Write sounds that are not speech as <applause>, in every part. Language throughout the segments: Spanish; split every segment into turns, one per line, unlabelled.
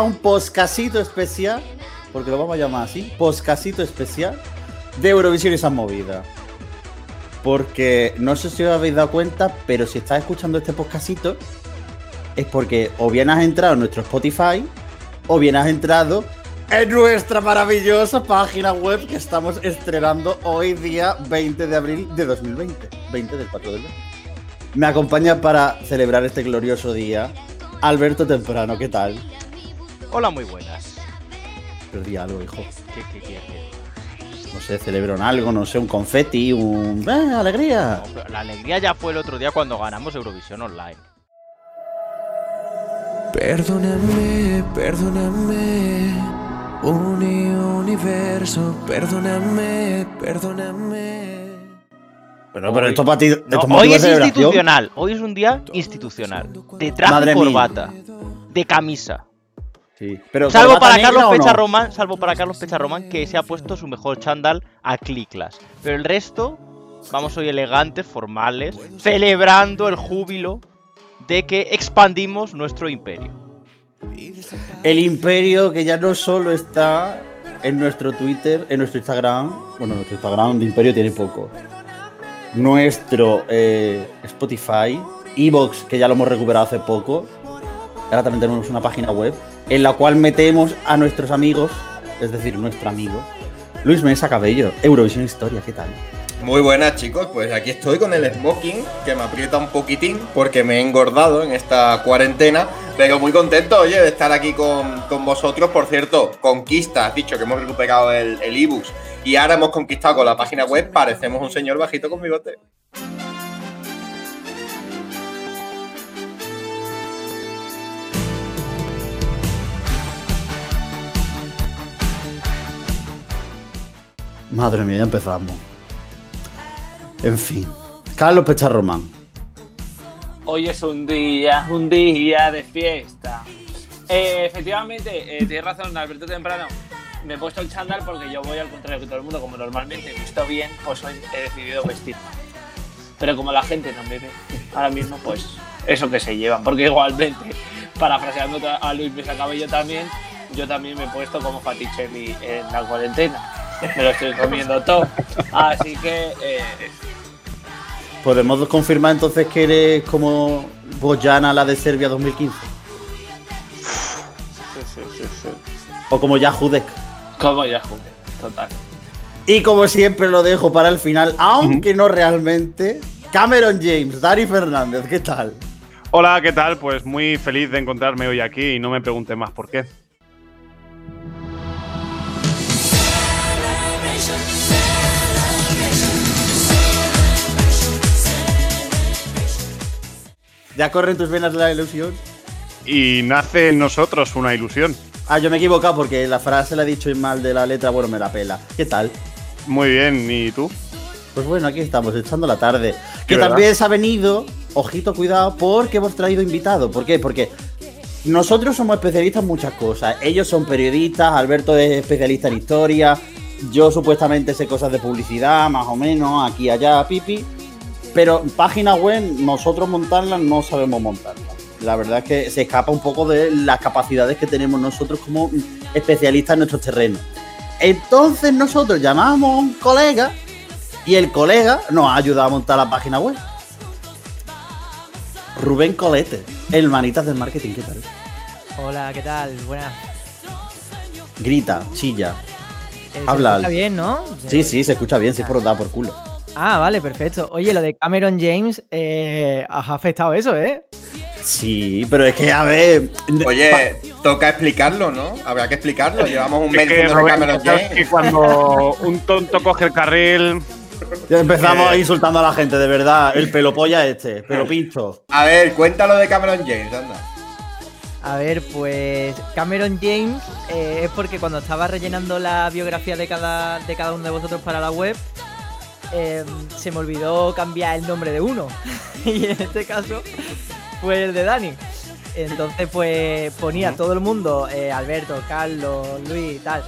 un poscasito especial, porque lo vamos a llamar así, poscasito especial de Eurovisión y esa movida. Porque no sé si os habéis dado cuenta, pero si estás escuchando este poscasito, es porque o bien has entrado en nuestro Spotify, o bien has entrado en nuestra maravillosa página web que estamos estrenando hoy día 20 de abril de 2020. 20 del 4 de abril. Me acompaña para celebrar este glorioso día Alberto Temprano, ¿qué tal?
Hola, muy buenas.
Perdí algo, hijo.
¿Qué, qué quieres?
No sé, celebran algo, no sé, un confeti, un... ¡Eh, alegría!
No, pero la alegría ya fue el otro día cuando ganamos Eurovisión Online.
Perdóname, perdóname, uni universo, perdóname, perdóname.
Pero, pero esto para ti...
No, hoy es institucional, hoy es un día institucional. De traje y
mía.
corbata, de camisa.
Sí. Pero
Salvo
¿corbata
para Carlos
no?
Pecharromán, salvo para Carlos Pecharromán que se ha puesto su mejor chándal a cliclas. Pero el resto, vamos hoy elegantes, formales, celebrando el júbilo de que expandimos nuestro imperio.
El imperio que ya no solo está en nuestro Twitter, en nuestro Instagram. Bueno, nuestro Instagram de imperio tiene poco. Nuestro eh, Spotify, Evox, que ya lo hemos recuperado hace poco. Ahora también tenemos una página web en la cual metemos a nuestros amigos, es decir, nuestro amigo, Luis Mesa Cabello, Eurovisión Historia, ¿qué tal?
Muy buenas chicos, pues aquí estoy con el smoking que me aprieta un poquitín porque me he engordado en esta cuarentena, pero muy contento, oye, de estar aquí con, con vosotros. Por cierto, conquista, has dicho que hemos recuperado el, el y ahora hemos conquistado con la página web, parecemos un señor bajito con bigote.
Madre mía, ya empezamos. En fin. Carlos Pecharromán.
Hoy es un día, un día de fiesta. Eh, efectivamente, eh, tienes razón, Alberto Temprano. Me he puesto el chándal porque yo voy al contrario que todo el mundo, como normalmente he visto bien, pues hoy he decidido vestir. Pero como la gente no me ve ahora mismo, pues eso que se llevan. Porque igualmente, parafraseando a Luis Mesa también, yo también me he puesto como Faticelli en la cuarentena. Me lo estoy comiendo todo. Así que eh,
¿Podemos confirmar entonces que eres como Bojana, la de Serbia 2015?
sí, sí, sí, sí.
O como Yahudek.
como ya jugué, total.
Y como siempre lo dejo para el final, aunque no realmente, Cameron James, Dani Fernández, ¿qué tal?
Hola, ¿qué tal? Pues muy feliz de encontrarme hoy aquí y no me pregunte más por qué.
¿Ya corren tus venas la ilusión?
Y nace en nosotros una ilusión.
Ah, yo me he equivocado porque la frase la he dicho mal de la letra, bueno, me la pela. ¿Qué tal?
Muy bien, ¿y tú?
Pues bueno, aquí estamos, echando la tarde. Que
¿verdad?
también se ha venido, ojito, cuidado, porque hemos traído invitado. ¿Por qué? Porque nosotros somos especialistas en muchas cosas. Ellos son periodistas, Alberto es especialista en historia, yo supuestamente sé cosas de publicidad, más o menos, aquí, allá, pipi. Pero página web, nosotros montarlas no sabemos montarlas. La verdad es que se escapa un poco de las capacidades que tenemos nosotros como especialistas en nuestros terrenos. Entonces nosotros llamamos a un colega y el colega nos ha ayudado a montar la página web. Rubén Colete, el manitas del marketing, ¿qué tal?
Hola, ¿qué tal? Buenas.
Grita, chilla.
Eh,
Habla.
¿Se escucha bien, no?
Sí, sí, se escucha bien, si es por dar por culo.
Ah, vale, perfecto. Oye, lo de Cameron James, eh, ha afectado eso, ¿eh?
Sí, pero es que, a ver.
Oye, toca explicarlo, ¿no? Habrá que explicarlo. Llevamos un
Es
mes diciendo Cameron James.
que cuando un tonto coge el carril,
Ya empezamos
Eh.
insultando a la gente, de verdad. El pelo polla este, pelo pincho.
A ver, cuéntalo de Cameron James, anda.
A ver, pues Cameron James eh, es porque cuando estaba rellenando la biografía de cada, de cada uno de vosotros para la web, eh, se me olvidó cambiar el nombre de uno. <laughs> y en este caso fue el de Dani. Entonces, pues ponía todo el mundo, eh, Alberto, Carlos, Luis y tal.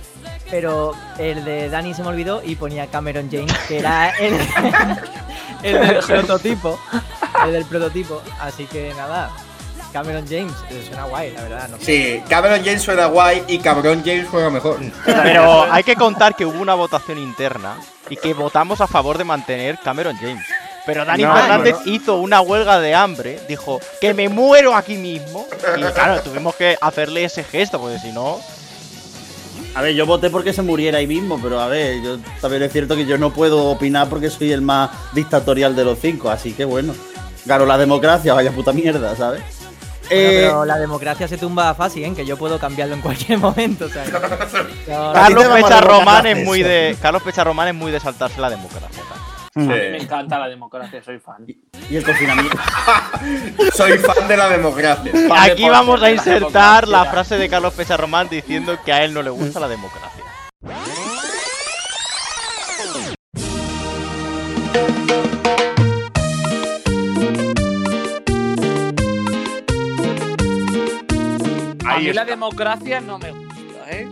Pero el de Dani se me olvidó y ponía Cameron James, que era el, <laughs> el del <laughs> prototipo. El del prototipo. Así que nada. Cameron James, suena guay, la verdad. No sé.
Sí, Cameron James suena guay y Cabrón James juega mejor.
Pero hay que contar que hubo una votación interna y que votamos a favor de mantener Cameron James. Pero Dani
No,
Fernández
no,
hizo una huelga de hambre, dijo que me muero aquí mismo. Y claro, tuvimos que hacerle ese gesto, porque si no.
A ver, yo voté porque se muriera ahí mismo, pero a ver, yo también es cierto que yo no puedo opinar porque soy el más dictatorial de los cinco, así que bueno. Gano la democracia, vaya puta mierda, ¿sabes?
Bueno,
Eh,
pero la democracia se tumba fácil, ¿eh? que yo puedo cambiarlo en cualquier <laughs> momento. O sea, que- <laughs> yo-
Carlos Pecharromán es muy de. Carlos Pecharromán es muy de saltarse la democracia.
A mí me encanta la democracia, soy fan.
y el confinamiento. <laughs>
Soy fan de la democracia.
Aquí vamos a
la
insertar la frase de Carlos Pecharromán diciendo que a él no le gusta la democracia.
A mí la
está.
democracia no me gusta, ¿eh?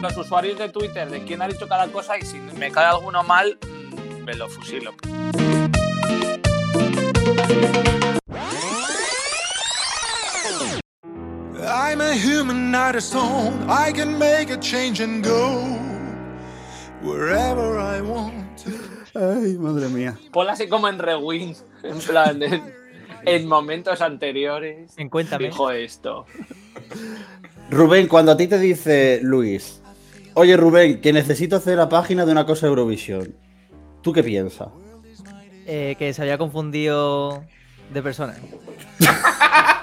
Los usuarios de Twitter de quién ha dicho cada cosa y si me cae alguno mal, mm, me lo fusilo.
I'm a human, not a stone. I can make a change and go wherever I want.
Ay, madre mía.
Ponla así como en rewind, en plan, en, en momentos anteriores.
En Cuéntame.
Dijo esto.
Rubén, cuando a ti te dice Luis, oye Rubén, que necesito hacer la página de una cosa de Eurovisión, ¿tú qué piensas?
eh, que se había confundido de persona. <laughs>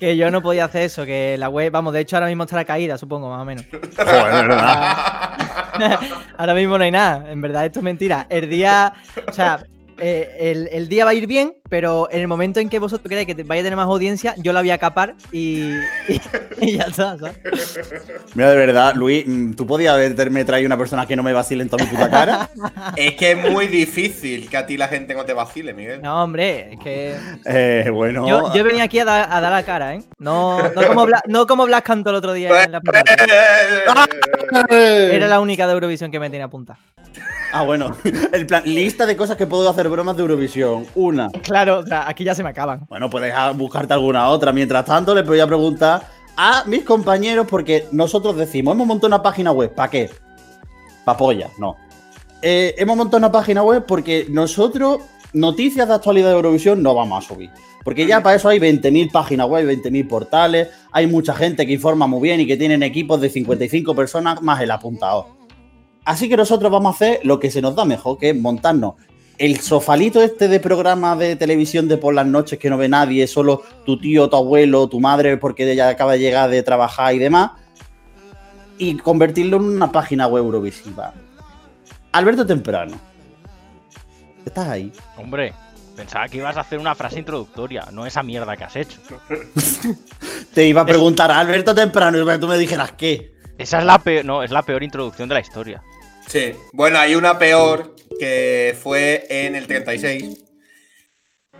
que yo no podía hacer eso, que la web, vamos, de hecho ahora mismo estará caída, supongo, más o menos. <laughs>
Joder, ¿verdad? <laughs>
ahora mismo no hay nada, en verdad esto es mentira. El día, o sea, eh, el, el día va a ir bien, pero en el momento en que vosotros creáis que te- vaya a tener más audiencia, yo la voy a capar y, y, y ya está, ¿sabes?
Mira, de verdad, Luis, mm, ¿tú podías haberme traído una persona que no me vacile en toda mi puta cara? <laughs>
Es que es muy difícil que a ti la gente no te vacile, Miguel.
No, hombre, es que
Eh, bueno.
yo, yo venía aquí a, dar- a dar la cara, ¿eh? No, no, como, Blas, no como Blas cantó el otro día en la primera. <laughs> Era la única de Eurovisión que me tenía apuntada.
Ah, bueno. <laughs> El plan, lista de cosas que puedo hacer bromas de Eurovisión. Una.
Claro, o sea, aquí ya se me acaban.
Bueno, puedes buscarte alguna otra. Mientras tanto, les voy a preguntar a mis compañeros, porque nosotros decimos, hemos montado una página web. ¿Para qué? Pa' polla, no. Eh, hemos montado una página web porque nosotros noticias de actualidad de Eurovisión no vamos a subir. Porque ya para eso hay 20.000 páginas web, 20.000 portales, hay mucha gente que informa muy bien y que tienen equipos de 55 personas más el apuntador. Así que nosotros vamos a hacer lo que se nos da mejor, que es montarnos el sofalito este de programa de televisión de por las noches que no ve nadie, solo tu tío, tu abuelo, tu madre, porque ella acaba de llegar de trabajar y demás, y convertirlo en una página web Eurovisiva. Alberto Temprano. Estás ahí.
Hombre, pensaba que ibas a hacer una frase introductoria, no esa mierda que has hecho. <laughs>
Te iba a preguntar a Alberto Temprano y tú me dijeras qué.
Esa es la peor, no, es la peor introducción de la historia.
Sí. Bueno, hay una peor que fue en el 36.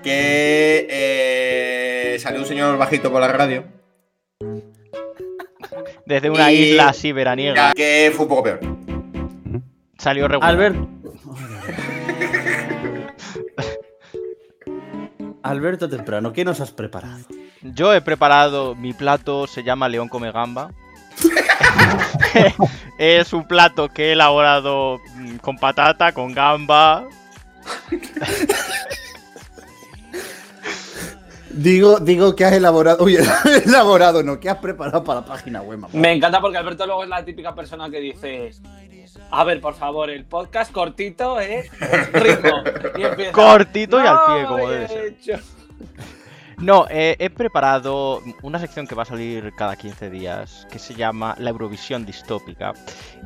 Que eh, salió un señor bajito por la radio.
Desde una
Y-
isla así veraniega
Que fue un poco peor.
salió regular.
Alberto. <laughs> Alberto Temprano, ¿qué nos has preparado?
Yo he preparado mi plato, se llama León come gamba. <laughs> <laughs> es un plato que he elaborado mm, con patata, con gamba.
Digo, digo que has elaborado. Oye, <laughs> elaborado, no, que has preparado para la página web, mamá.
Me encanta porque Alberto luego es la típica persona que dice: A ver, por favor, el podcast cortito, ¿eh? Y empieza,
Cortito y al pie,
"No,
como
he
debe ser".
hecho".
No, eh, he preparado una sección que va a salir cada 15 días, que se llama La Eurovisión Distópica.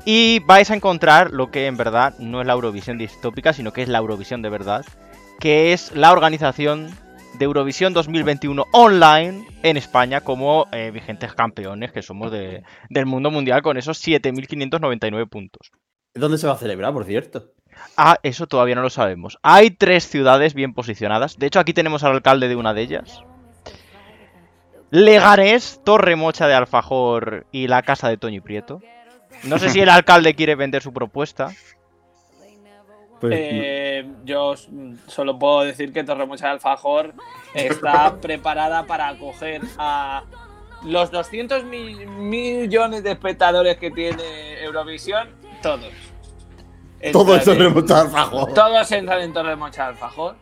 Y vais a encontrar lo que en verdad no es la Eurovisión Distópica, sino que es la Eurovisión de verdad, que es la organización de Eurovisión 2021 online en España como eh, vigentes campeones que somos de- del mundo mundial con esos 7.599 puntos.
¿Dónde se va a celebrar, por cierto?
Ah, eso todavía no lo sabemos. Hay tres ciudades bien posicionadas. De hecho, aquí tenemos al alcalde de una de ellas. Leganés, Torremocha de Alfajor y la casa de Toño y Prieto. No sé si el <laughs> alcalde quiere vender su propuesta.
Pues,
Eh, yo solo puedo decir que Torremocha de Alfajor está preparada para acoger a los 200 mil millones de espectadores que tiene Eurovisión, todos.
Todo
Entran
esto
en-
remontado al fajo.
Todos entran en Torremocha de Alfajor.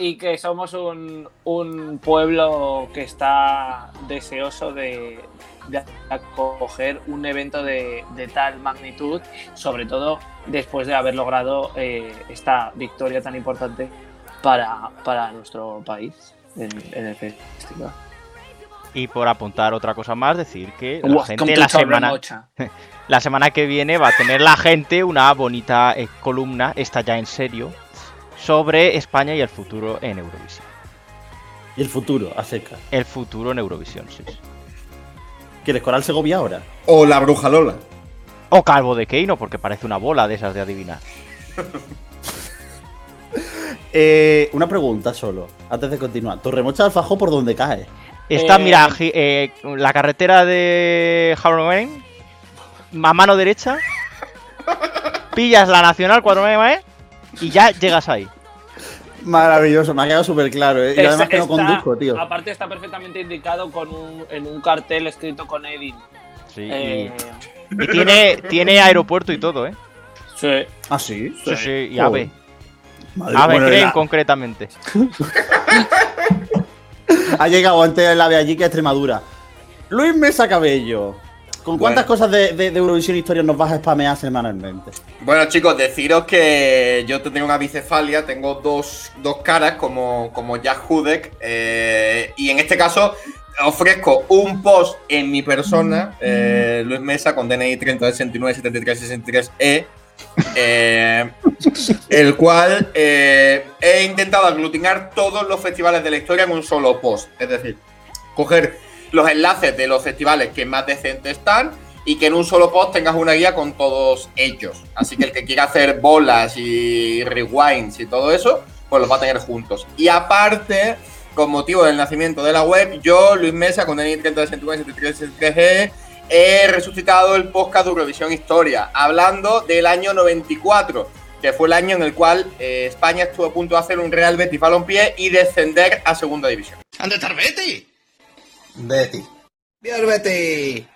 Y que somos un, un pueblo que está deseoso de, de acoger un evento de, de tal magnitud, sobre todo después de haber logrado eh, esta victoria tan importante para, para nuestro país en, en el festival.
Y por apuntar otra cosa más, decir que la gente la semana, <laughs> la semana que viene va a tener la gente una bonita eh, columna, esta ya en serio, sobre España y el futuro en Eurovisión.
Y el futuro, a seca.
El futuro en Eurovisión, sí.
¿Quieres Coral Segovia ahora?
O la bruja Lola.
O Calvo de Keino, porque parece una bola de esas de adivinar. <laughs>
Eh, una pregunta solo, antes de continuar. ¿Torremocha del Fajo por dónde cae?
Está,
Eh,
mira, eh, la carretera de Halloween, a mano derecha, pillas la Nacional 49 y ya llegas ahí.
Maravilloso, me ha quedado súper claro. ¿eh? Y
Está-
además que no conduzco, tío.
Aparte está perfectamente indicado con un, en un cartel escrito con Edin.
Sí, y-
Eh,
y, tiene, tiene aeropuerto y todo, ¿eh?
sí.
¿Ah, sí?
Sí, sí, y
Joder.
AVE. AVE
bueno,
creen
la-
concretamente. <laughs>
Ha llegado antes el AVE allí que a Extremadura. Luis Mesa Cabello. ¿Con cuántas
Bueno.
cosas de, de- de Eurovisión Historia nos vas a spamear semanalmente?
Bueno, chicos, deciros que yo tengo una bicefalia, tengo dos, dos caras como, como Jack Hudek, eh, y en este caso ofrezco un post en mi persona, eh, Luis Mesa, con DNI 3069 73 63 E, eh, el cual eh, he intentado aglutinar todos los festivales de la historia en un solo post. Es decir, coger los enlaces de los festivales que más decentes están y que en un solo post tengas una guía con todos ellos. Así que el que quiera hacer bolas y rewinds y todo eso, pues los va a tener juntos. Y aparte, con motivo del nacimiento de la web, yo, Luis Mesa, con DNI 3069 he resucitado el podcast de Eurovisión Historia, hablando del año 94, que fue el año en el cual eh, España estuvo a punto de hacer un Real Betis Balompié y descender a Segunda División.
¿Dónde está el Betty?
Betty.
¡Dios, Betty!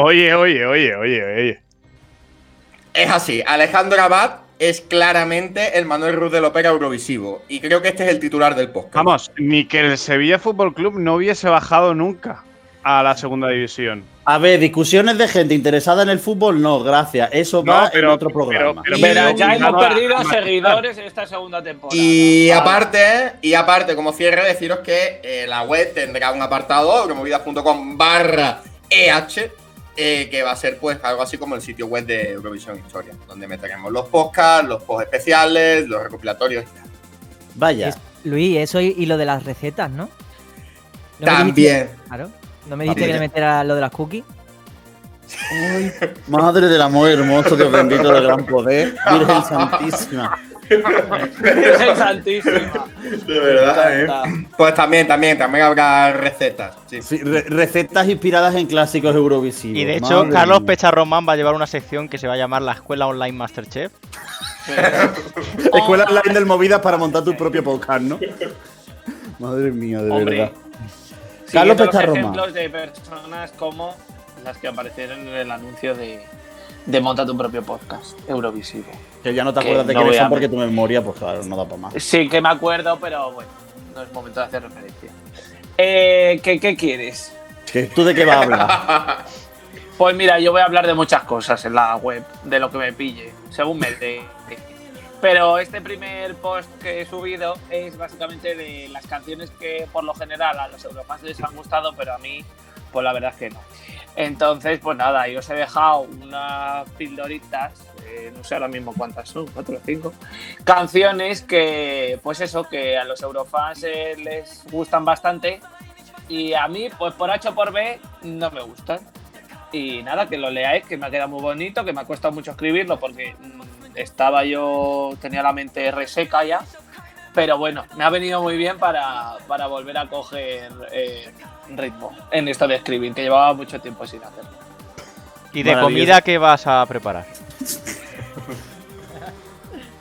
Oye, oye, oye, oye, oye.
Es así, Alejandro Abad es claramente el Manuel Ruz del ópera Eurovisivo. Y creo que este es el titular del podcast.
Vamos, ni que el Sevilla Fútbol Club no hubiese bajado nunca a la segunda división.
A ver, discusiones de gente interesada en el fútbol, no, gracias. Eso
No,
va
pero-
en otro programa.
pero-
ya hemos perdido
nada.
seguidores en esta segunda temporada.
Y
Vale.
aparte, y aparte, como cierre, deciros que eh, la web tendrá un apartado, euromovidas.com barra EH, eh, que va a ser pues algo así como el sitio web de Eurovisión Historia, donde meteremos los podcasts, los posts especiales, los recopilatorios y tal.
Vaya.
Es- Luis, eso y, y lo de las recetas, ¿no? ¿No
También.
dijiste- claro. ¿No me dijiste
También.
que le metiera lo de las cookies?
Madre del amor hermoso, Dios bendito del gran poder. Virgen Santísima.
Virgen Santísima.
De verdad, ¿eh? Pues también, también, también habrá recetas. Sí.
Sí, re- recetas inspiradas en clásicos eurovisivos.
Y de hecho,
Madre
Carlos. Pecharromán va a llevar una sección que se va a llamar la Escuela Online Masterchef. <laughs>
Escuela online del Movidas para montar tu propio podcast, ¿no? Madre mía, de
Hombre.
verdad. Carlos Pecharroma.
ejemplos de personas como las que aparecieron en el anuncio de, de Monta tu propio podcast, Eurovisivo.
Que ya no te acuerdas de
no
quiénes son porque tu memoria, pues claro, no da para más.
Sí que me acuerdo, pero bueno, no es momento de hacer referencia. Eh, ¿qué, qué quieres?
¿Que ¿Tú de qué vas a hablar? <laughs>
Pues mira, yo voy a hablar de muchas cosas en la web, de lo que me pille, según me dé. Pero este primer post que he subido es básicamente de las canciones que por lo general a los eurofans les han gustado, pero a mí, pues la verdad es que no. Entonces, pues nada, yo os he dejado unas pildoritas, eh, no sé ahora mismo cuántas son, cuatro o cinco, canciones que, pues eso, que a los eurofans eh, les gustan bastante y a mí, pues por H o por B, no me gustan. Y nada, que lo leáis, que me ha quedado muy bonito, que me ha costado mucho escribirlo porque mm, estaba yo, tenía la mente reseca ya. Pero bueno, me ha venido muy bien para, para volver a coger eh, ritmo en esto de escribir, que llevaba mucho tiempo sin hacerlo.
¿Y de comida qué vas a preparar?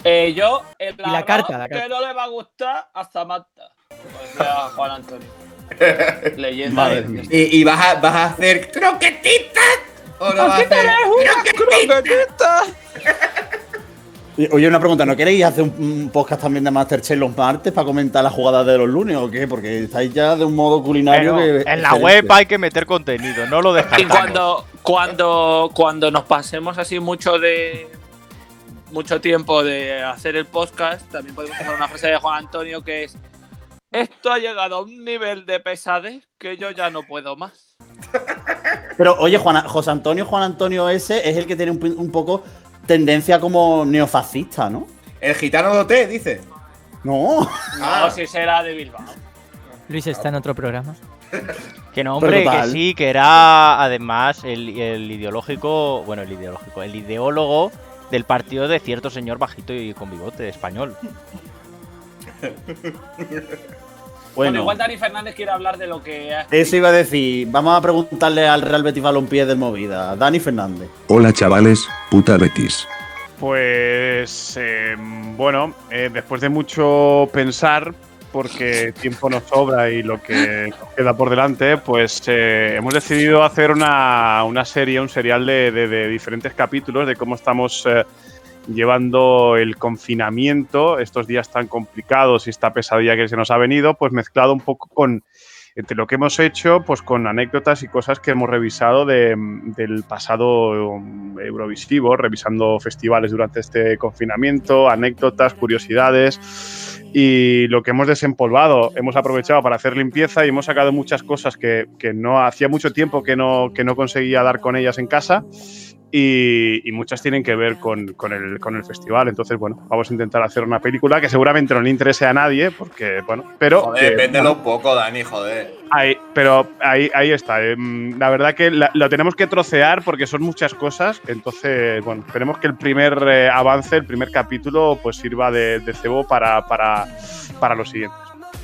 Eh, yo, el
Y la carta, la
que
carta.
no le va a gustar a Samantha. Como decía Juan Antonio. <laughs> Leyenda. De-
mía.
¿Y, y vas, a, vas a hacer croquetitas? ¿O no vas a hacer croquetitas?
Y- <laughs> Oye, una pregunta, ¿no queréis hacer un, un podcast también de Masterchef los martes para comentar las jugadas de los lunes o qué? Porque estáis ya de un modo culinario
Pero
que.
en la
excelente.
web hay que meter contenido, no lo
Y
descartamos.
cuando, cuando, cuando nos pasemos así mucho de mucho tiempo de hacer el podcast, también podemos hacer una frase de Juan Antonio que es esto ha llegado a un nivel de pesadez que yo ya no puedo más.
Pero oye, Juan, José Antonio, Juan Antonio ese es el que tiene un, un poco tendencia como neofascista, ¿no?
El gitano de OT, dice.
No.
Ah.
No, si será de Bilbao.
Luis está en otro programa. <laughs>
Que no, hombre, que sí, que era además el, el ideológico, bueno, el ideológico, el ideólogo del partido de cierto señor bajito y con bigote español. <laughs>
Bueno,
Bueno,
igual Dani Fernández quiere hablar de lo que ha
eso iba a decir. Vamos a preguntarle al Real Betis Balompié del Movida, Dani Fernández.
Hola chavales, puta Betis.
Pues eh, bueno, eh, después de mucho pensar, porque tiempo nos sobra y lo que queda por delante, pues eh, hemos decidido hacer una, serie, un serial de, diferentes capítulos de cómo estamos eh, llevando el confinamiento, estos días tan complicados y esta pesadilla que se nos ha venido, pues mezclado un poco con entre lo que hemos hecho, pues con anécdotas y cosas que hemos revisado de- del pasado um, Eurovisivo, revisando festivales durante este confinamiento, anécdotas, curiosidades y lo que hemos desempolvado. Hemos aprovechado para hacer limpieza y hemos sacado muchas cosas que, que no hacía mucho tiempo que no, que no conseguía dar con ellas en casa. Y, y muchas tienen que ver con, con el, con el festival. Entonces, bueno, vamos a intentar hacer una película que seguramente no le interese a nadie, porque, bueno, pero.
Joder,
que-
véndelo un poco, Dani, joder.
Ahí, pero ahí, ahí está. eh, mm, La verdad que la- lo tenemos que trocear porque son muchas cosas. Entonces, bueno, esperemos que el primer eh, avance, el primer capítulo, pues sirva de, de cebo para, para, para los siguientes.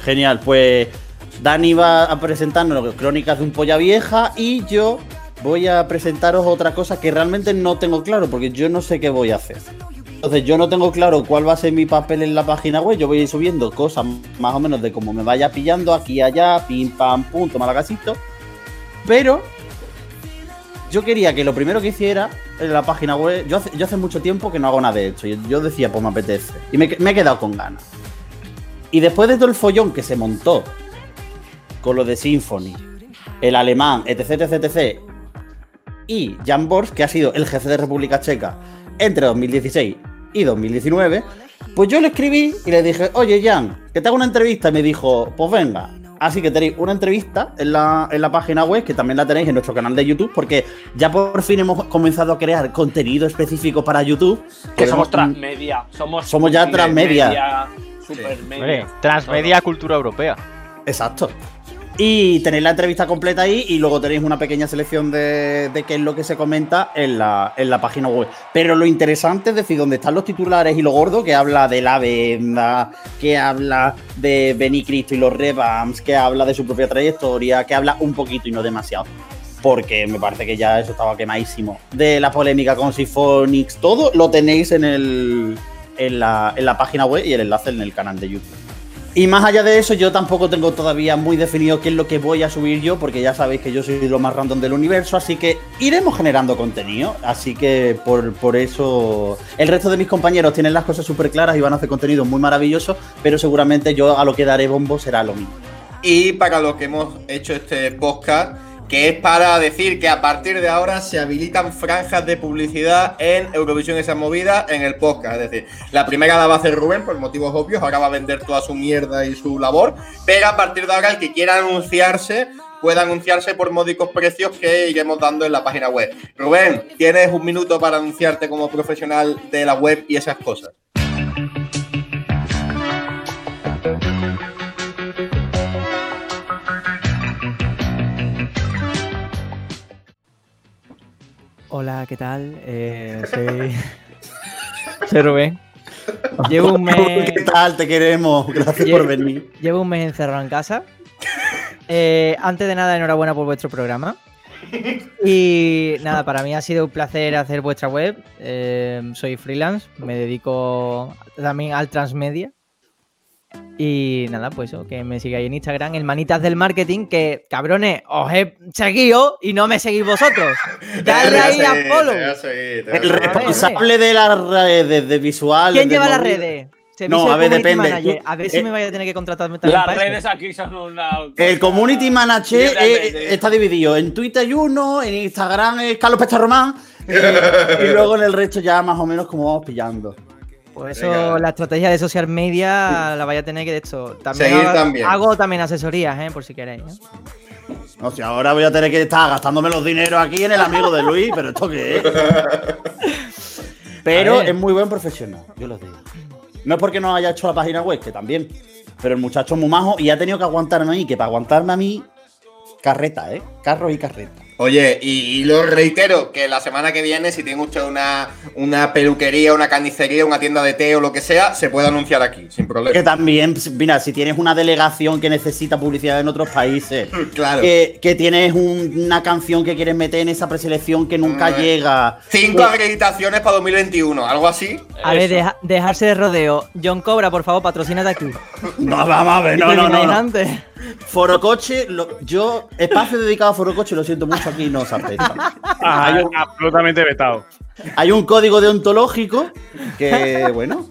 Genial, pues Dani va a presentarnos Crónicas de un Polla Vieja y yo voy a presentaros otra cosa que realmente no tengo claro porque yo no sé qué voy a hacer. Entonces yo no tengo claro cuál va a ser mi papel en la página web, yo voy a ir subiendo cosas más o menos de cómo me vaya pillando aquí allá, pim pam pum, toma la casito. Pero yo quería que lo primero que hiciera en la página web, yo hace, yo mucho tiempo que no hago nada de esto, y yo decía, pues me apetece. Y me, me he quedado con ganas. Y después de todo el follón que se montó con lo de Symphony, el alemán, etc, etc, etc, y Jan Bors, que ha sido el jefe de República Checa entre 2016 y 2019, pues yo le escribí y le dije, oye Jan, que te hago una entrevista. Y me dijo, pues venga. Así que tenéis una entrevista en la, en la página web, que también la tenéis en nuestro canal de YouTube, porque ya por fin hemos comenzado a crear contenido específico para YouTube.
Que somos transmedia. Somos,
Somos ya transmedia.
Supermedia.
Hombre, transmedia cultura europea.
Exacto. Y tenéis la entrevista completa ahí y luego tenéis una pequeña selección de, qué es lo que se comenta en la, en la página web. Pero lo interesante es decir, dónde están los titulares y lo gordo, que habla de la venda, que habla de Benny Cristo y los revamps, que habla de su propia trayectoria, que habla un poquito y no demasiado. Porque me parece que ya eso estaba quemadísimo. De la polémica con Symphonics, todo lo tenéis en, el, en, la, en la página web y el enlace en el canal de YouTube. Y más allá de eso, yo tampoco tengo todavía muy definido qué es lo que voy a subir yo, porque ya sabéis que yo soy lo más random del universo, así que iremos generando contenido. Así que por, por eso el resto de mis compañeros tienen las cosas súper claras y van a hacer contenido muy maravilloso, pero seguramente yo a lo que daré bombo será lo mismo.
Y para lo que hemos hecho este podcast, que es para decir que a partir de ahora se habilitan franjas de publicidad en Eurovisión esa movida en el podcast. Es decir, la primera la va a hacer Rubén por motivos obvios, ahora va a vender toda su mierda y su labor, pero a partir de ahora el que quiera anunciarse puede anunciarse por módicos precios que iremos dando en la página web. Rubén, tienes un minuto para anunciarte como profesional de la web y esas cosas.
Hola, ¿qué tal? <laughs> Eh, soy... <laughs> soy Rubén. Llevo un mes.
¿Qué tal? Te queremos. Gracias
Lle-
por venir.
Llevo un mes encerrado en casa. Eh, antes de nada, enhorabuena por vuestro programa. Y nada, para mí ha sido un placer hacer vuestra web. Eh, soy freelance, me dedico también al transmedia. Y nada, pues eso, que me sigáis en Instagram, el manitas del marketing, que cabrones, os he seguido y no me seguís vosotros. <laughs> Dale ahí a follow.
El responsable de las redes de visuales.
¿Quién
de
lleva las redes?
No, a ver, depende.
Manager. A ver si
eh,
me vaya a tener que contratar también
Las redes aquí son una.
El community manager
Literalmente.
eh, está dividido. En Twitter hay uno, en Instagram es Carlos Pecha Román. Y, y luego en el resto ya más o menos como vamos pillando.
Pues eso,
Venga.
la estrategia de social media la vaya a tener que de esto. También
Seguir
hago,
también.
hago también asesorías, ¿eh? por si queréis. ¿eh?
O sea, ahora voy a tener que estar gastándome los dineros aquí en el amigo de Luis, pero ¿esto qué es? Pero es muy buen profesional, yo lo digo. No es porque no haya hecho la página web, que también. Pero el muchacho es muy majo y ha tenido que aguantarme a mí, que para aguantarme a mí, carreta, ¿eh? Carros y carreta.
Oye, y, y lo reitero, que la semana que viene, si tiene usted una, una peluquería, una carnicería, una tienda de té o lo que sea, se puede anunciar aquí, sin
Que
problema.
también, mira, si tienes una delegación que necesita publicidad en otros países, <laughs>
Claro.
que, que tienes un- una canción que quieres meter en esa preselección que nunca
Mm.
llega.
Cinco acreditaciones para 2021, algo así.
A ver, deja- dejarse de rodeo. John Cobra, por favor, patrocínate aquí. <laughs>
No, vamos a ver, no,
¿Y
no, no. no. Forocoche, lo- yo, espacio dedicado a Forocoche, lo siento mucho, aquí no se acepta.
Ah,
Hay un,
absolutamente vetado.
hay un código deontológico que, bueno,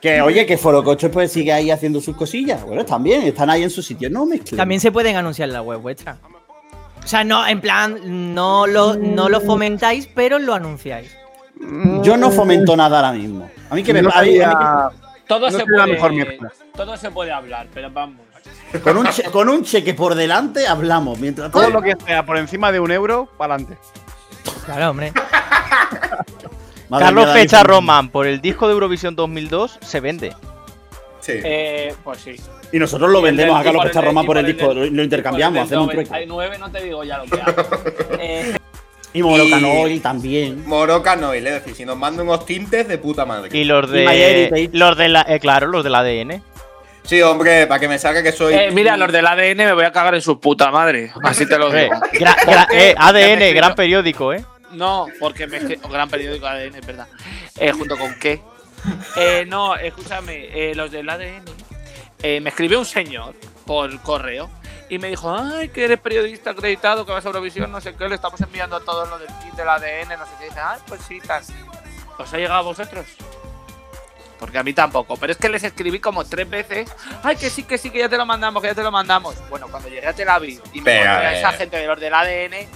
que oye, que Forocoche pues sigue ahí haciendo sus cosillas. Bueno, están bien, están ahí en su sitio, no mezclen.
También se pueden anunciar en la web vuestra. O sea, no, en plan, no lo, no lo fomentáis, pero lo anunciáis.
Yo no fomento nada ahora mismo. A mí que me
No
a mí- a mí
sería-
Todo
No
se
sería la
puede.
mejor mezcla.
Todo se puede hablar, pero vamos.
Con, un che- con un cheque por delante hablamos. Mientras
Todo lo que sea por encima de un euro, para adelante.
Claro, hombre. <laughs>
Madre
Carlos
mía,
Fecha Román por el disco de Eurovisión 2002 se vende.
Sí.
Eh, pues sí.
Y nosotros lo vendemos a Carlos Fecha Román por el disco, lo, intercambiamos, hacemos un
del
trueque.
99 no te digo ya lo que hago. <laughs> Eh,
Y Morocanoil también.
Moroca no, es decir, si nos mandan unos tintes de puta madre.
Y los de. Los de la. eh, claro, los del ADN.
Sí, hombre, para que me salga que soy.
eh, mira, los del ADN me voy a cagar en su puta madre. Así te lo
Eh,
digo.
gra- gra-
Porque
eh, ADN, gran periódico, ¿eh?
No, porque me gran periódico ADN, es verdad. Eh, ¿Junto con qué? Eh, no, escúchame, eh, los del ADN. eh, me escribió un señor por correo y me dijo, ay, que eres periodista acreditado, que vas a Eurovisión, no sé qué, le estamos enviando todo lo del kit del ADN, no sé qué. Y dice, ay, pues sí, tal. ¿Os ha llegado a vosotros? Porque a mí tampoco. Pero es que les escribí como tres veces. Ay, que sí, que sí, que ya te lo mandamos, que ya te lo mandamos. Bueno, cuando llegué a Tel Aviv y me encontré a esa gente de los del ADN,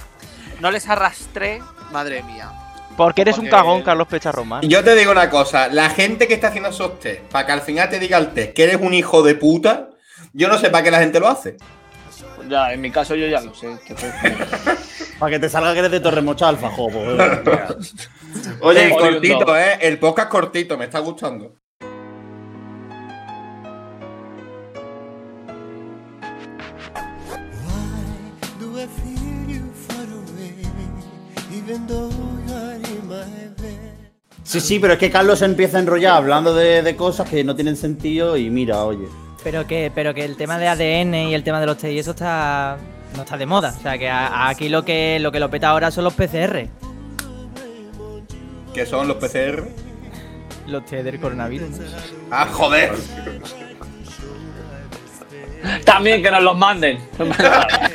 no les arrastré, madre mía.
Porque eres un cagón, Carlos Fecha Román.
Yo te digo una cosa, la gente que está haciendo esos test, para que al final te diga el test que eres un hijo de puta, yo no sé para qué la gente lo hace.
Ya, en mi caso yo ya lo sé. te puedo decir. <laughs>
Para que te salga que eres de Torremocha Alfa, jopo. <laughs>
Oye,
Sí,
cortito, eh. El podcast cortito, me está gustando.
Sí, sí, pero es que Carlos empieza a enrollar hablando de, de cosas que no tienen sentido y mira, oye.
Pero que, pero que el tema de ADN y el tema de los test y eso está. no está de moda. O sea que a- aquí lo que lo que lo peta ahora son los PCR.
Que son los PCR.
Los test del coronavirus.
Ah, joder.
También que nos los manden. <laughs>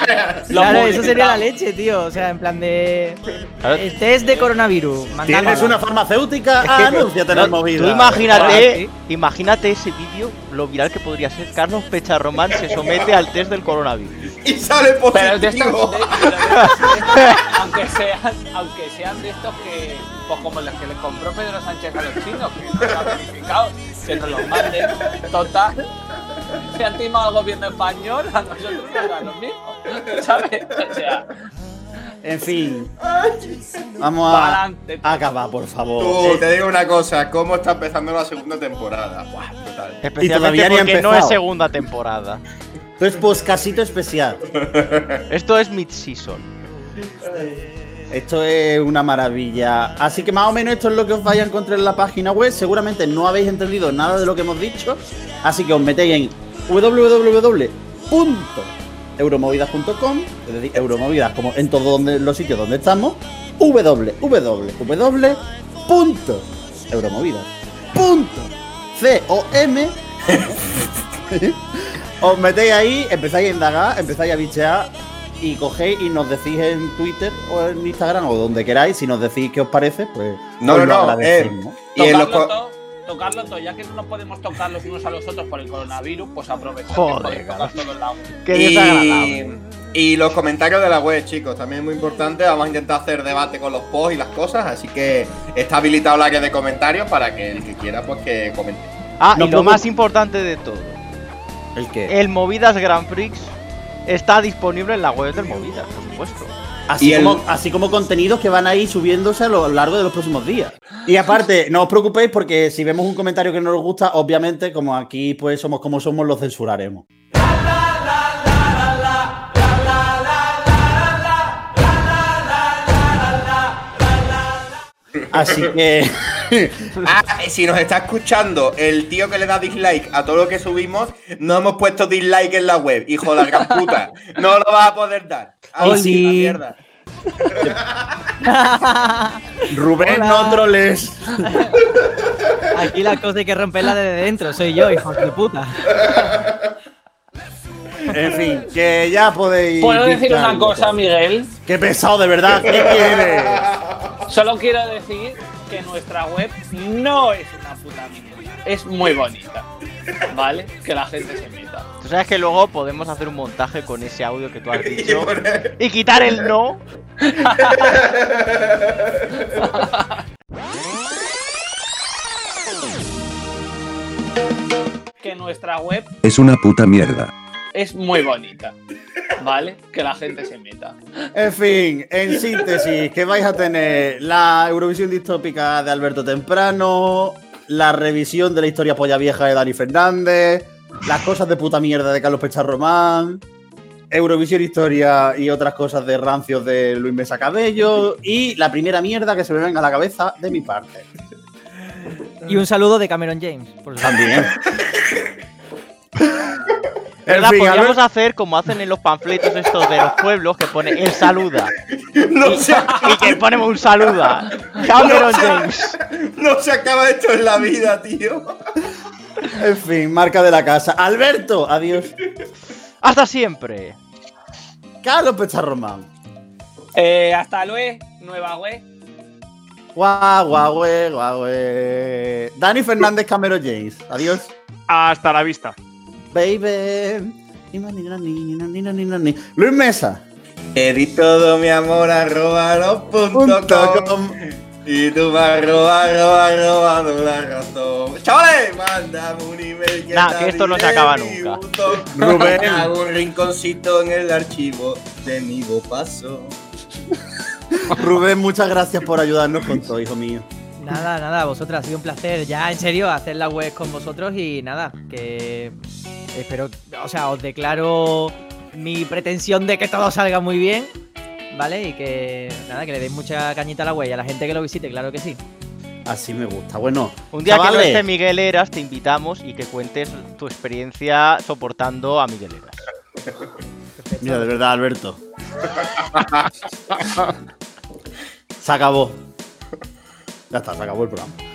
<laughs>
Claro, eso sería la leche, tío. O sea, en plan de.
Claro.
El test de coronavirus.
¿Tienes una farmacéutica?
Es que-
Anúnciate en
no,
el móvil.
Tú
Ah,
imagínate,
sí.
imagínate ese vídeo, lo viral que podría ser. Carlos Fecha Román se somete al test del coronavirus.
Y sale
Pero de estos,
positivo.
aunque sean, aunque sean de estos que, pues como los que le compró Pedro Sánchez a los chinos, que no están verificados, que nos los manden, total. Si han timado al gobierno español, a nosotros nos da lo mismo, <laughs> ¿sabes? O sea,
En fin. Vamos a, acabar, por favor.
Tú, te digo una cosa, ¿cómo está empezando la segunda temporada? Buah, brutal.
Especialmente
todavía
porque no es segunda temporada.
Esto es poscasito especial. <laughs>
Esto es mid-season.
Esto es una maravilla. Así que más o menos esto es lo que os vais a encontrar en la página web. Seguramente no habéis entendido nada de lo que hemos dicho. Así que os metéis en www.euromovidas.com, es decir, Euromovidas como en todos donde- los sitios donde estamos. www.euromovidas.com. <laughs> Os metéis ahí, empezáis a indagar, empezáis a bichear y cogéis y nos decís en Twitter o en Instagram o donde queráis, si nos decís qué os parece, pues
No,
os
no,
lo
no,
agradecemos.
Y en los
todo, tocarlo todo, ya que no nos podemos tocar los unos a los otros por el coronavirus, pues aprovechar
Joder,
que podéis tocar todo el lado.
Qué desagradable.
Y, y los comentarios de la web, chicos, también es muy importante. Vamos a intentar hacer debate con los posts y las cosas, así que está habilitado el área de comentarios para que el que quiera, pues que comente.
Ah,
No
y lo más importante de todo.
¿El qué?
El Movidas Grand Prix está disponible en la web del Movidas, por supuesto.
Así,
el-
como, así como contenidos que van a ir subiéndose a lo largo de los próximos días. Y aparte, no os preocupéis porque si vemos un comentario que no nos gusta, obviamente, como aquí pues somos como somos, lo censuraremos. Así que <laughs>
Ah, si nos está escuchando el tío que le da dislike a todo lo que subimos, no hemos puesto dislike en la web, hijo de la gran puta. No lo vas a poder dar. Ay,
Oli.
sí, la mierda. <laughs>
Rubén,
Hola.
no troles.
Aquí la cosa hay que romperla desde dentro, soy yo, hijo de puta.
En fin, que ya podéis.
¿Puedo decir una cosa. Miguel?
Qué pesado, de verdad. ¿Qué quieres?
Solo quiero decir que nuestra web no es una puta mierda. Es muy bonita. ¿Vale? Que la gente se meta.
Tú sabes que luego podemos hacer un montaje con ese audio que tú has <laughs> dicho y quitar el no. <laughs>
Que nuestra web
Es una puta mierda.
Es muy bonita. ¿Vale? Que la gente se meta.
En fin, en síntesis, que vais a tener la Eurovisión distópica de Alberto Temprano, la revisión de la historia polla vieja de Dani Fernández, las cosas de puta mierda de Carlos Pecharromán, Eurovisión Historia y otras cosas de rancios de Luis Mesa Cabello y la primera mierda que se me venga a la cabeza de mi parte.
Y un saludo de Cameron James. Por supuesto.
También. <laughs>
¿Verdad?
fin,
Podríamos hacer como hacen en los panfletos estos de los pueblos que pone el saluda. <laughs>
No
Y,
se, <laughs>
y que ponemos un saluda. Cameron James.
no se acaba esto en la vida, tío.
en fin, marca de la casa. Alberto, adiós.
Hasta siempre.
Carlos Pecharromán.
Eh, hasta luego, nueva web.
Guau, guau, guau, güey. Dani Fernández Cameron James. Adiós.
Hasta la vista.
Baby. Ni, ni, ni, ni, ni, ni, ni, ni. Luis Mesa.
Di todo mi amor arroba com. Y tú me arroba, arroba, robando la razón. Chavales, mándame un email.
Nah, que esto no se acaba nunca.
Rubén.
Hago un rinconcito en el archivo de mi paso. <laughs>
Rubén, muchas gracias por ayudarnos con todo, hijo mío.
Nada, nada, vosotras, ha sido un placer. Ya, en serio, hacer la web con vosotros y nada, que espero, o sea, os declaro mi pretensión de que todo salga muy bien, ¿vale? Y que nada, que le deis mucha cañita a la web y a la gente que lo visite, claro que sí.
Así me gusta. Bueno,
Un día que no esté Miguel Eras, te invitamos y que cuentes tu experiencia soportando a Miguel Eras.
Mira, de verdad, Alberto. Se acabó. Ya está, se acabó el programa.